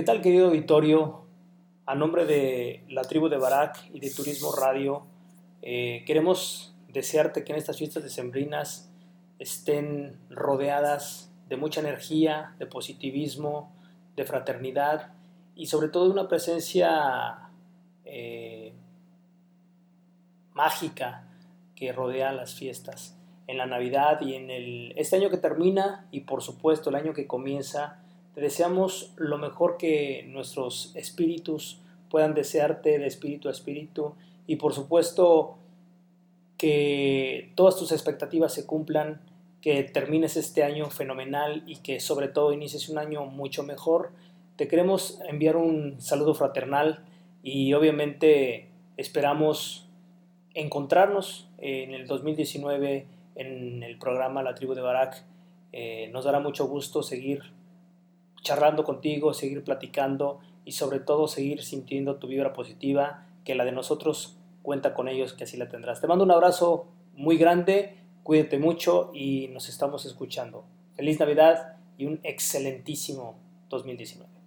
¿Qué tal querido auditorio? A nombre de la tribu de Barak y de Turismo Radio, eh, queremos desearte que en estas fiestas decembrinas estén rodeadas de mucha energía, de positivismo, de fraternidad y sobre todo de una presencia eh, mágica que rodea las fiestas. En la Navidad y en el, este año que termina y por supuesto el año que comienza, te deseamos lo mejor que nuestros espíritus puedan desearte de espíritu a espíritu y por supuesto que todas tus expectativas se cumplan, que termines este año fenomenal y que sobre todo inicies un año mucho mejor. Te queremos enviar un saludo fraternal y obviamente esperamos encontrarnos en el 2019 en el programa La Tribu de Barak. Eh, nos dará mucho gusto seguir charlando contigo, seguir platicando y sobre todo seguir sintiendo tu vibra positiva, que la de nosotros cuenta con ellos, que así la tendrás. Te mando un abrazo muy grande, cuídate mucho y nos estamos escuchando. Feliz Navidad y un excelentísimo 2019.